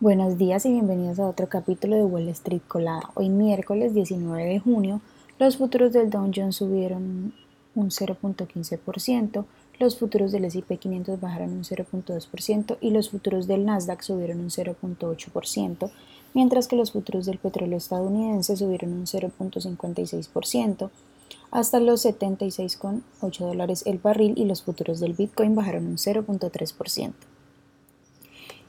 Buenos días y bienvenidos a otro capítulo de Wall Street Colada. Hoy miércoles 19 de junio, los futuros del Dow Jones subieron un 0.15%, los futuros del S&P 500 bajaron un 0.2% y los futuros del Nasdaq subieron un 0.8%, mientras que los futuros del petróleo estadounidense subieron un 0.56% hasta los 76,8 dólares el barril y los futuros del Bitcoin bajaron un 0.3%.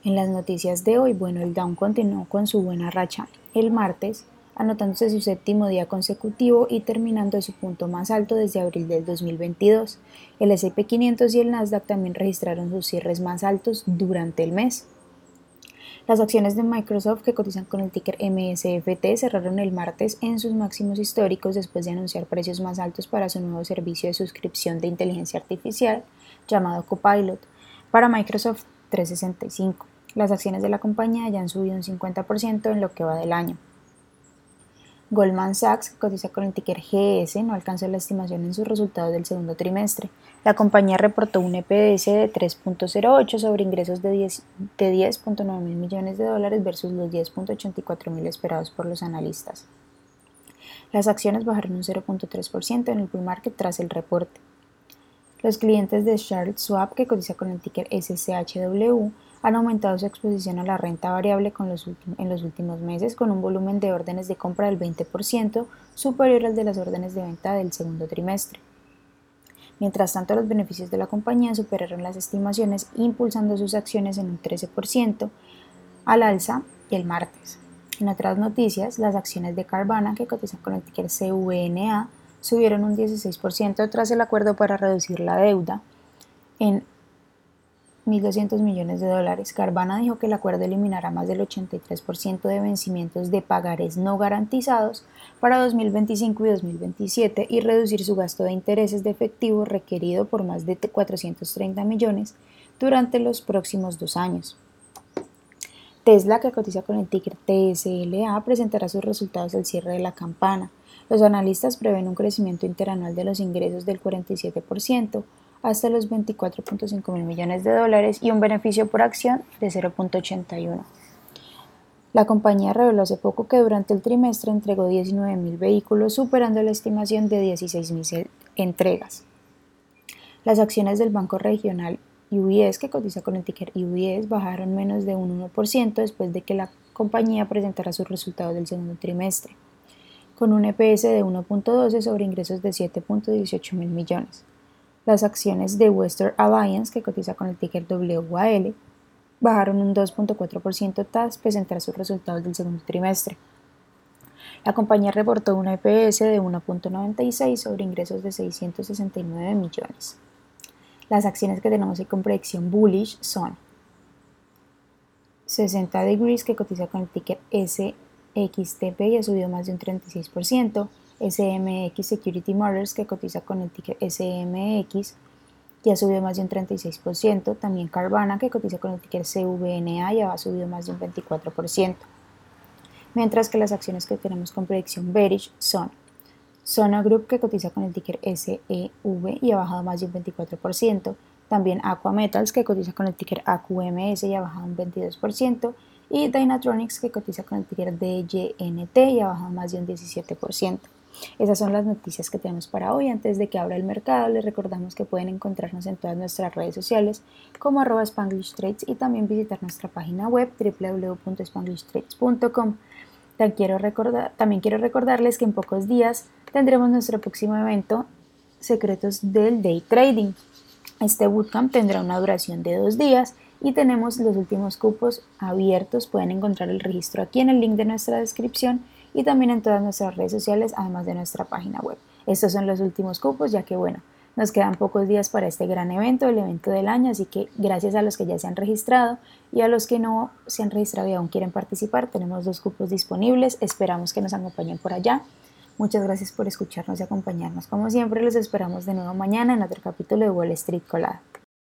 En las noticias de hoy, bueno, el Dow continuó con su buena racha el martes, anotándose su séptimo día consecutivo y terminando su punto más alto desde abril del 2022. El S&P 500 y el Nasdaq también registraron sus cierres más altos durante el mes. Las acciones de Microsoft que cotizan con el ticker MSFT cerraron el martes en sus máximos históricos después de anunciar precios más altos para su nuevo servicio de suscripción de inteligencia artificial llamado Copilot para Microsoft 365. Las acciones de la compañía ya han subido un 50% en lo que va del año. Goldman Sachs, que cotiza con el ticker GS, no alcanzó la estimación en sus resultados del segundo trimestre. La compañía reportó un EPS de 3.08 sobre ingresos de 10.9 mil millones de dólares versus los 10.84 mil esperados por los analistas. Las acciones bajaron un 0.3% en el bull market tras el reporte. Los clientes de Charles Swap, que cotiza con el ticker SCHW, han aumentado su exposición a la renta variable en los últimos meses con un volumen de órdenes de compra del 20% superior al de las órdenes de venta del segundo trimestre. Mientras tanto, los beneficios de la compañía superaron las estimaciones, impulsando sus acciones en un 13% al alza el martes. En otras noticias, las acciones de Carvana, que cotizan con el ticker CVNA, subieron un 16% tras el acuerdo para reducir la deuda en 1.200 millones de dólares. Carvana dijo que el acuerdo eliminará más del 83% de vencimientos de pagares no garantizados para 2025 y 2027 y reducir su gasto de intereses de efectivo requerido por más de 430 millones durante los próximos dos años. Tesla, que cotiza con el ticker TSLA, presentará sus resultados al cierre de la campana. Los analistas prevén un crecimiento interanual de los ingresos del 47%, hasta los 24.5 mil millones de dólares y un beneficio por acción de 0.81. La compañía reveló hace poco que durante el trimestre entregó 19 mil vehículos, superando la estimación de 16 mil entregas. Las acciones del Banco Regional UBS, que cotiza con el ticker UBS, bajaron menos de un 1% después de que la compañía presentara sus resultados del segundo trimestre, con un EPS de 1.12 sobre ingresos de 7.18 mil millones. Las acciones de Western Alliance, que cotiza con el ticker WAL, bajaron un 2.4% tras presentar sus resultados del segundo trimestre. La compañía reportó un EPS de 1.96 sobre ingresos de 669 millones. Las acciones que tenemos con predicción bullish son 60 Degrees, que cotiza con el ticker SXTP y ha subido más de un 36%, SMX Security Motors, que cotiza con el ticker SMX y ha subido más de un 36%. También Carvana, que cotiza con el ticker CVNA y ha subido más de un 24%. Mientras que las acciones que tenemos con predicción bearish son Sona Group, que cotiza con el ticker SEV y ha bajado más de un 24%. También Aqua Metals, que cotiza con el ticker AQMS y ha bajado un 22%. Y Dynatronics, que cotiza con el ticker DYNT y ha bajado más de un 17%. Esas son las noticias que tenemos para hoy. Antes de que abra el mercado, les recordamos que pueden encontrarnos en todas nuestras redes sociales como arroba Spanglish Trades y también visitar nuestra página web www.spanglishtrades.com. También quiero, recordar, también quiero recordarles que en pocos días tendremos nuestro próximo evento Secretos del Day Trading. Este bootcamp tendrá una duración de dos días y tenemos los últimos cupos abiertos. Pueden encontrar el registro aquí en el link de nuestra descripción y también en todas nuestras redes sociales, además de nuestra página web. Estos son los últimos cupos, ya que bueno, nos quedan pocos días para este gran evento, el evento del año, así que gracias a los que ya se han registrado y a los que no se han registrado y aún quieren participar, tenemos dos cupos disponibles, esperamos que nos acompañen por allá. Muchas gracias por escucharnos y acompañarnos. Como siempre, los esperamos de nuevo mañana en otro capítulo de Wall Street Colada.